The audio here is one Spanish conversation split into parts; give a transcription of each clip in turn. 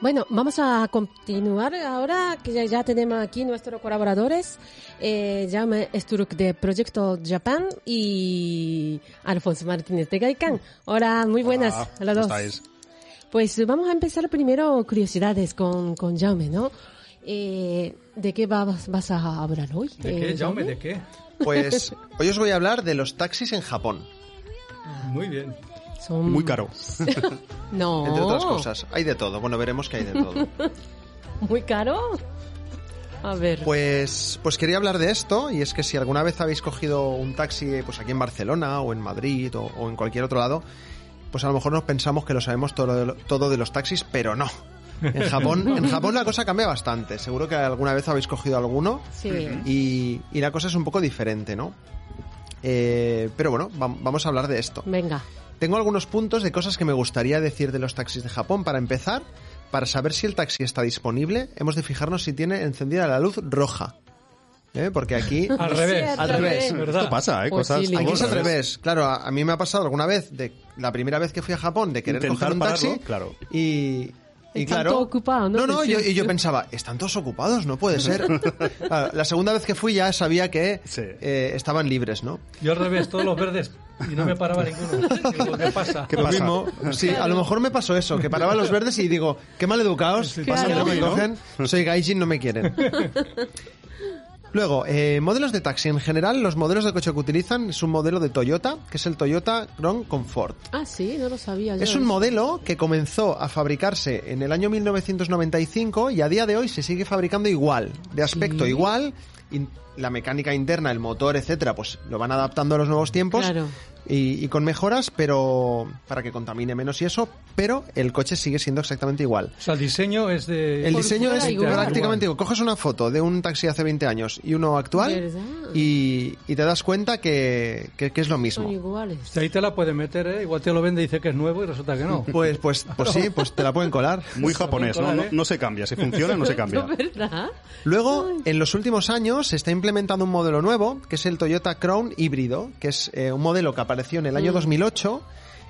Bueno, vamos a continuar ahora que ya, tenemos aquí nuestros colaboradores, eh, Jaume Sturk de Proyecto Japan y Alfonso Martínez de Gaikan. Hola, muy buenas a los dos. Pues vamos a empezar primero curiosidades con, con Jaume, ¿no? Eh, ¿De qué vas, vas a hablar hoy? ¿De eh, qué, Jaume? ¿De qué? Pues hoy os voy a hablar de los taxis en Japón, Muy bien. Son... Muy caro. No. entre otras cosas. Hay de todo, bueno, veremos que hay de todo. ¿Muy caro? A ver. Pues, pues quería hablar de esto, y es que si alguna vez habéis cogido un taxi pues aquí en Barcelona o en Madrid o, o en cualquier otro lado, pues a lo mejor nos pensamos que lo sabemos todo de, lo- todo de los taxis, pero no. En Japón, en Japón la cosa cambia bastante. Seguro que alguna vez habéis cogido alguno Sí. y, y la cosa es un poco diferente, ¿no? Eh, pero bueno, vam- vamos a hablar de esto. Venga. Tengo algunos puntos de cosas que me gustaría decir de los taxis de Japón. Para empezar, para saber si el taxi está disponible, hemos de fijarnos si tiene encendida la luz roja. ¿Eh? Porque aquí... Al revés. al Al revés. ¿Verdad? Esto pasa, ¿eh? Cosas Posible. Aquí es al revés. Claro, a, a mí me ha pasado alguna vez, de la primera vez que fui a Japón, de querer Intentar coger un taxi. pararlo, claro. Y, y Están claro. todos ocupados, ¿no? No, no, yo, y yo pensaba, están todos ocupados, no puede ser. Claro, la segunda vez que fui ya sabía que Sí. eh, estaban libres, ¿no? Yo al revés, todos los verdes y no me paraba ninguno. Digo, ¿Qué pasa? ¿Qué lo pasa? mismo. Sí, a lo mejor me pasó eso, que paraban los verdes y digo, qué mal educados, pasa que no me cogen, soy gaijin, no me quieren. Luego, eh, modelos de taxi. En general, los modelos de coche que utilizan es un modelo de Toyota, que es el Toyota Crown Comfort. Ah, sí, no lo sabía. yo. Es un modelo que comenzó a fabricarse en el año 1995 y a día de hoy se sigue fabricando igual, de aspecto Sí. igual, in- la mecánica interna, el motor, etcétera, pues lo van adaptando a los nuevos tiempos Claro. y, y con mejoras, pero para que contamine menos y eso, pero el coche sigue siendo exactamente igual. O sea, el diseño es de... El diseño es igual. prácticamente igual. Coges una foto de un taxi hace 20 años y uno actual y, y te das cuenta que, que- que es lo mismo. Son iguales. Si ahí te la puedes meter, ¿eh? Igual te lo vende y dice que es nuevo y resulta que no. Pues, pues, pues sí, pues te la pueden colar. Muy japonés, ¿no? No, no se cambia. Si funciona, no se cambia. ¿Verdad? Luego, en los últimos años, se está implementando un modelo nuevo, que es el Toyota Crown híbrido, que es eh, un modelo que apareció en el año 2008.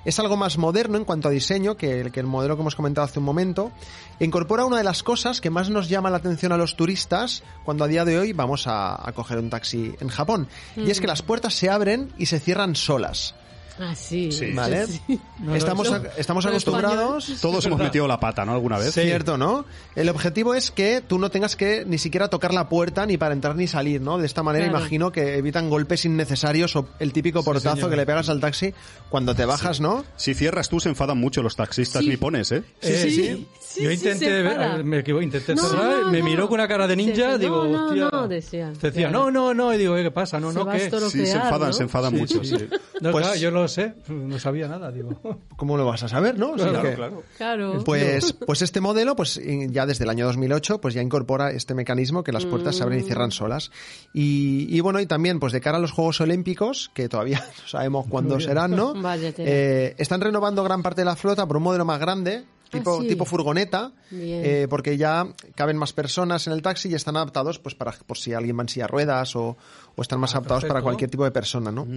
Es algo más moderno en cuanto a diseño que el, que el modelo que hemos comentado hace un momento. Incorpora una de las cosas que más nos llama la atención a los turistas cuando a día de hoy vamos a, a coger un taxi en Japón. Y es que las puertas se abren y se cierran solas. Ah, sí. Sí. ¿Vale? Sí. No, no, estamos a- estamos acostumbrados... Todos hemos metido la pata, ¿no? Alguna vez. Sí. Cierto, ¿no? El objetivo es que tú no tengas que ni siquiera tocar la puerta ni para entrar ni salir, ¿no? De esta manera Claro. imagino que evitan golpes innecesarios o el típico portazo que le pegas al taxi cuando te bajas, ¿no? Si cierras tú, se enfadan mucho los taxistas Sí. nipones, ¿eh? Eh, Sí, sí. Sí, Yo intenté, ver- me equivoqué, intenté No, cerrar, no, me no. miró con una cara de ninja, digo, no, no, hostia. no, decía. Decía, Claro. no, no, no, y digo, ¿qué pasa? No, no, a Sí, se enfadan, ¿no? se enfadan mucho, sí. No, Pues- claro, yo lo sé, no sabía nada, digo. ¿Cómo lo vas a saber, no? O sea Claro, que- claro. Claro. Pues, pues este modelo, pues ya desde el año 2008, pues ya incorpora este mecanismo que las puertas se abren y cierran solas. Y, y bueno, y también, pues de cara a los Juegos Olímpicos, que todavía no sabemos cuándo serán, ¿no? Eh, están renovando gran parte de la flota por un modelo más grande, tipo, Ah, sí. tipo furgoneta, eh, porque ya caben más personas en el taxi y están adaptados, pues para por si alguien va en silla ruedas o, o están más adaptados para cualquier tipo de persona, ¿no?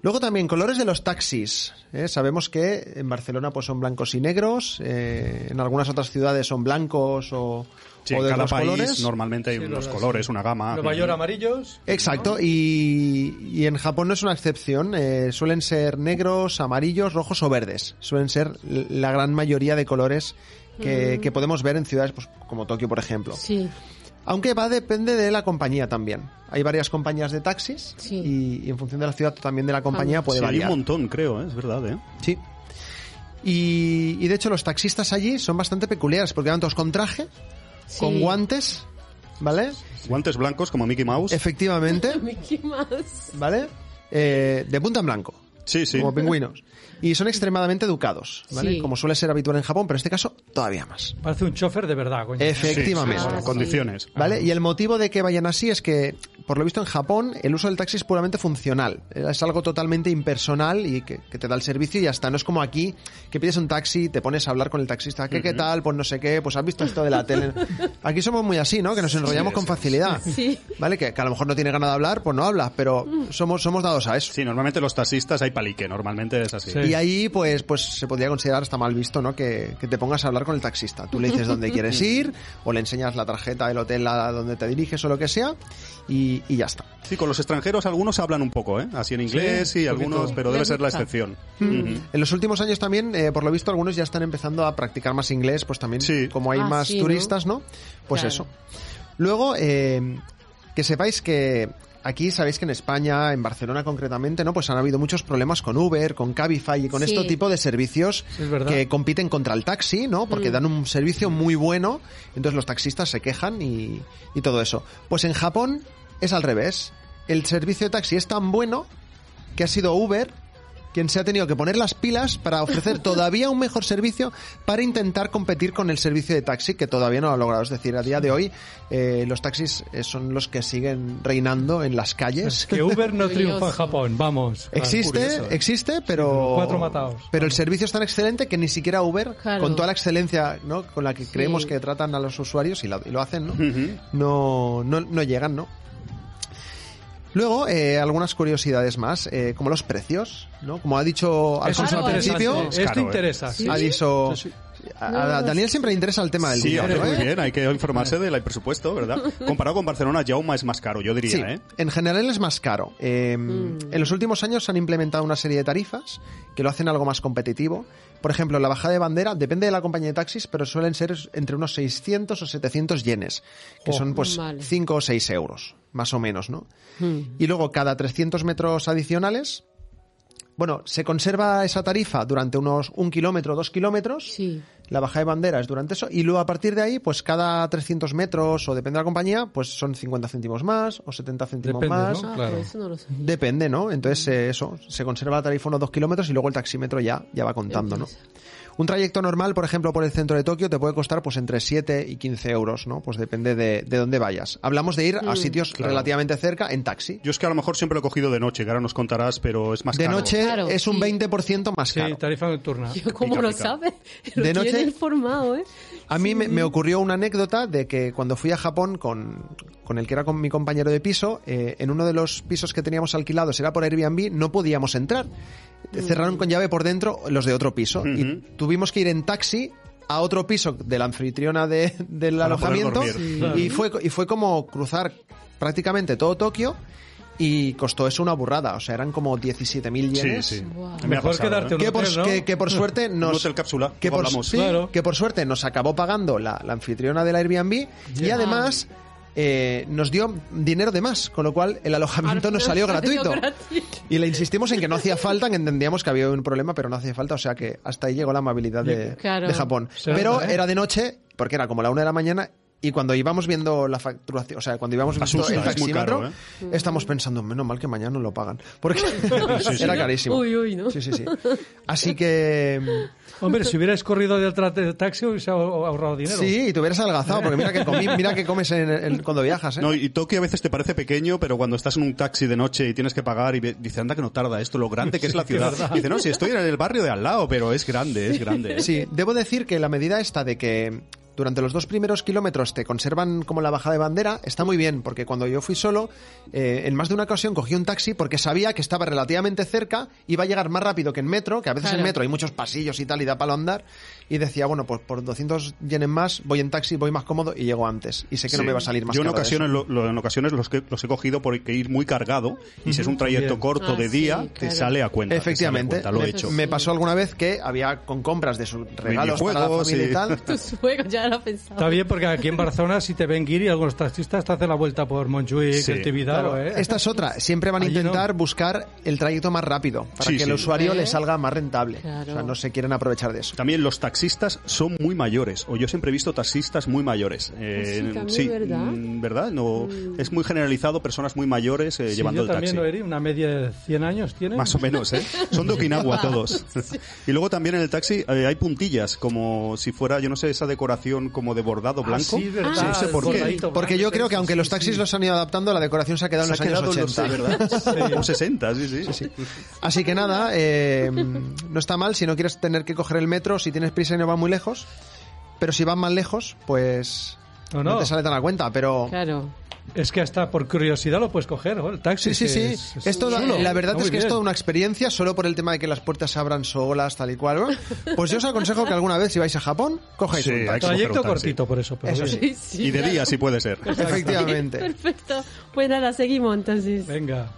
Luego también colores de los taxis. ¿eh? Sabemos que en Barcelona pues son blancos y negros, eh, en algunas otras ciudades son blancos o, Sí, o en de cada otros país colores. normalmente hay Sí, unos los- colores, una gama. Nueva York amarillos. Exacto, y, y en Japón no es una excepción. eh, suelen ser negros, amarillos, rojos o verdes. Suelen ser la gran mayoría de colores que, que podemos ver en ciudades pues, como Tokio, por ejemplo. Sí. Aunque va depende de la compañía también. Hay varias compañías de taxis Sí. y, y en función de la ciudad también de la compañía Ah. puede Sí, hay un variar. montón, creo, ¿eh? es verdad, ¿eh? Sí. Y, y de hecho los taxistas allí son bastante peculiares porque van todos con traje, sí. con guantes, ¿vale? Guantes blancos como Mickey Mouse. Efectivamente, Mickey Mouse. ¿vale? Eh, de punta en blanco, Sí, sí. como pingüinos. Y son extremadamente educados, ¿vale? Sí. Como suele ser habitual en Japón, pero en este caso todavía más. Parece un chofer de verdad, coño. Efectivamente. Sí, sí, sí, sí. condiciones. ¿Vale? Y el motivo de que vayan así es que por lo visto en Japón el uso del taxi es puramente funcional. Es algo totalmente impersonal y que, que te da el servicio y ya está. No es como aquí que pides un taxi, te pones a hablar con el taxista, ¿qué, qué tal? Pues no sé qué, pues has visto esto de la tele. Aquí somos muy así, ¿no? Que nos enrollamos con facilidad. Sí. ¿Vale? Que, que a lo mejor no tiene ganas de hablar, pues no hablas, pero somos, somos dados a eso. Sí, normalmente los taxistas hay palique, normalmente es así. Sí. Y ahí, pues, pues se podría considerar hasta mal visto, ¿no? Que, que te pongas a hablar con el taxista. Tú le dices dónde quieres ir, o le enseñas la tarjeta del hotel a donde te diriges o lo que sea, y, y ya está. Sí, con los extranjeros algunos hablan un poco, ¿eh? Así en inglés Sí, y un algunos, poquito. pero debe ser la excepción. Mm. Ujú. En los últimos años también, eh, por lo visto, algunos ya están empezando a practicar más inglés, pues también, Sí. como hay Ah, más sí, ¿no? turistas, ¿no? Pues Claro. eso. Luego, eh, que sepáis que aquí sabéis que en España, en Barcelona concretamente, ¿no? Pues han habido muchos problemas con Uber, con Cabify y con Sí. este tipo de servicios es que compiten contra el taxi, ¿no? Mm. Porque dan un servicio muy bueno, entonces los taxistas se quejan y, y todo eso. Pues en Japón es al revés. El servicio de taxi es tan bueno que ha sido Uber quien se ha tenido que poner las pilas para ofrecer todavía un mejor servicio para intentar competir con el servicio de taxi que todavía no lo ha logrado. Es decir, a día de hoy eh, los taxis eh, son los que siguen reinando en las calles. Que Uber no triunfa en. Japón, vamos. Existe, curioso, ¿eh? existe, pero cuatro matados. pero el servicio es tan excelente que ni siquiera Uber, Claro. con toda la excelencia ¿no? con la que Sí. creemos que tratan a los usuarios y, la- y lo hacen, ¿no? No, no, no llegan, ¿no? Luego, eh, algunas curiosidades más, eh, como los precios, ¿no? Como ha dicho Alfonso al principio, Es Esto caro, ¿eh? interesa. Sí. ha dicho... Sí, sí. A, Daniel siempre le interesa el tema del Sí, dinero, hombre, ¿eh? muy bien, hay que informarse del presupuesto, ¿verdad? Comparado con Barcelona, Jauma es más caro, yo diría, Sí, ¿eh? en general es más caro. Eh, Mm. En los últimos años se han implementado una serie de tarifas que lo hacen algo más competitivo. Por ejemplo, la bajada de bandera depende de la compañía de taxis, pero suelen ser entre unos 600 o 700 yenes, que Oh. son pues Vale. 5 o 6 euros, más o menos, ¿no? Mm. Y luego cada 300 metros adicionales, bueno, se conserva esa tarifa durante unos un kilómetro, dos kilómetros. Sí. La bajada de bandera es durante eso. Y luego a partir de ahí, pues cada 300 metros o depende de la compañía, pues son 50 céntimos más o 70 céntimos Depende, más. ¿no? Ah, Claro. pero eso no lo sabía. Depende, ¿no? Entonces, eh, eso, se conserva la tarifa unos dos kilómetros y luego el taxímetro ya, ya va contando, ¿no? Un trayecto normal, por ejemplo, por el centro de Tokio te puede costar pues entre 7 y 15 euros, ¿no? Pues depende de, de dónde vayas. Hablamos de ir a sitios Claro. relativamente cerca en taxi. Yo es que a lo mejor siempre lo he cogido de noche, que ahora nos contarás, pero es más De caro. noche Claro, es un sí. 20% más Sí, caro. tarifa nocturna. Yo, ¿Cómo Pica, lo pica. sabe? De Lo noche- tiene informado, ¿eh? A mí me, me ocurrió una anécdota de que cuando fui a Japón con, con el que era con mi compañero de piso, eh, en uno de los pisos que teníamos alquilados, era por Airbnb, no podíamos entrar. Cerraron con llave por dentro los de otro piso y tuvimos que ir en taxi a otro piso de la anfitriona de- del Para alojamiento y fue y fue como cruzar prácticamente todo Tokio y costó eso una burrada, o sea, eran como 17.000 Sí, yenes. sí. Me Mejor pasado, quedarte ¿eh? un Que por, hotel, ¿no? que, que por suerte Un nos hotel cápsula, que por, hablamos. sí, Claro. que por suerte nos acabó pagando la, la anfitriona del Airbnb y además eh, nos dio dinero de más, con lo cual el alojamiento Al nos salió gratuito. Y le insistimos en que no hacía falta, que entendíamos que había un problema, pero no hacía falta, o sea que hasta ahí llegó la amabilidad de, Claro. de Japón. Pero ¿eh? era de noche, porque era como la una de la mañana, y cuando íbamos viendo la facturación, o sea, cuando íbamos viendo Asusta, el es muy taxímetro, caro, estamos pensando, menos mal que mañana no lo pagan. Porque era carísimo. Uy, uy, ¿no? Sí, sí, sí. Así que... Hombre, si hubierais corrido detrás del taxi, hubiese ahorrado dinero. Sí, y te hubieras adelgazado, porque mira que, comí- mira que comes en- en- cuando viajas, ¿eh? No, y Tokio a veces te parece pequeño, pero cuando estás en un taxi de noche y tienes que pagar y dice, anda que no tarda esto, lo grande que es la es ciudad. dice, no, si estoy en el barrio de al lado, pero es grande, es grande. ¿eh? Sí, debo decir que la medida esta de que durante los dos primeros kilómetros te conservan como la bajada de bandera está muy bien, porque cuando yo fui solo, eh, en más de una ocasión cogí un taxi porque sabía que estaba relativamente cerca, iba a llegar más rápido que en metro, que a veces en metro hay muchos pasillos y tal y da palo andar, y decía, bueno, pues por 200 yenes más voy en taxi, voy más cómodo y llego antes. Y sé que no me va a salir más Yo en ocasiones, lo- lo- en ocasiones los, que, los he cogido porque ir muy cargado y si es un trayecto Bien. corto Ah, de sí, día, te sale a cuenta. a Efectivamente, cuenta, lo he me, hecho. me pasó alguna vez que había con compras de sus regalos para la familia sí. y tal. Tus juegos ya lo he pensado. Está bien porque aquí en Barcelona, si te ven guiri, algunos taxistas te hacen la vuelta por Montjuic, Sí. el Tibidabo, Claro, ¿eh? Esta es otra. Siempre van a intentar buscar el trayecto más rápido para Sí, que el sí. usuario ¿Eh? le salga más rentable. Claro. O sea, no se quieren aprovechar de eso. También los taxistas son muy mayores, o yo siempre he visto taxistas muy mayores. Eh, Sí, también, ¿verdad? mm, ¿verdad? No, Es muy generalizado, personas muy mayores eh, Sí, llevando yo el también taxi. lo herí, una media de 100 años tiene. Más o menos, ¿eh? Son de Okinawa todos. Y luego también en el taxi eh, hay puntillas, como si fuera, yo no sé, esa decoración decoración como de bordado blanco. Ah, sí, verdad, no sé por el qué. bordadito Porque blanco, yo creo que sí, aunque sí, los sí, taxis sí. los han ido adaptando, la decoración se ha quedado en Se los años quedado, no sé, 80. ¿verdad? O 60, sí, sí. Así que nada, eh, no está mal si no quieres tener que coger el metro, si tienes prisa y no vas muy lejos. Pero si vas más lejos, pues No, no, no. te sale tan a cuenta. Pero Claro. Es que hasta por curiosidad lo puedes coger, ¿no? El taxi. sí, sí, sí. es- es Es toda- chulo. la verdad Está es que es toda una experiencia solo por el tema de que las puertas se abran solas, tal y cual. ¿no? Pues yo os aconsejo que alguna vez si vais a Japón, cojáis Sí, un taxi. Trayecto un taxi. cortito, por eso. Pero Eso bien. sí. Sí, Y de día, si puede ser. Efectivamente. Perfecto. Pues nada, seguimos entonces. Venga.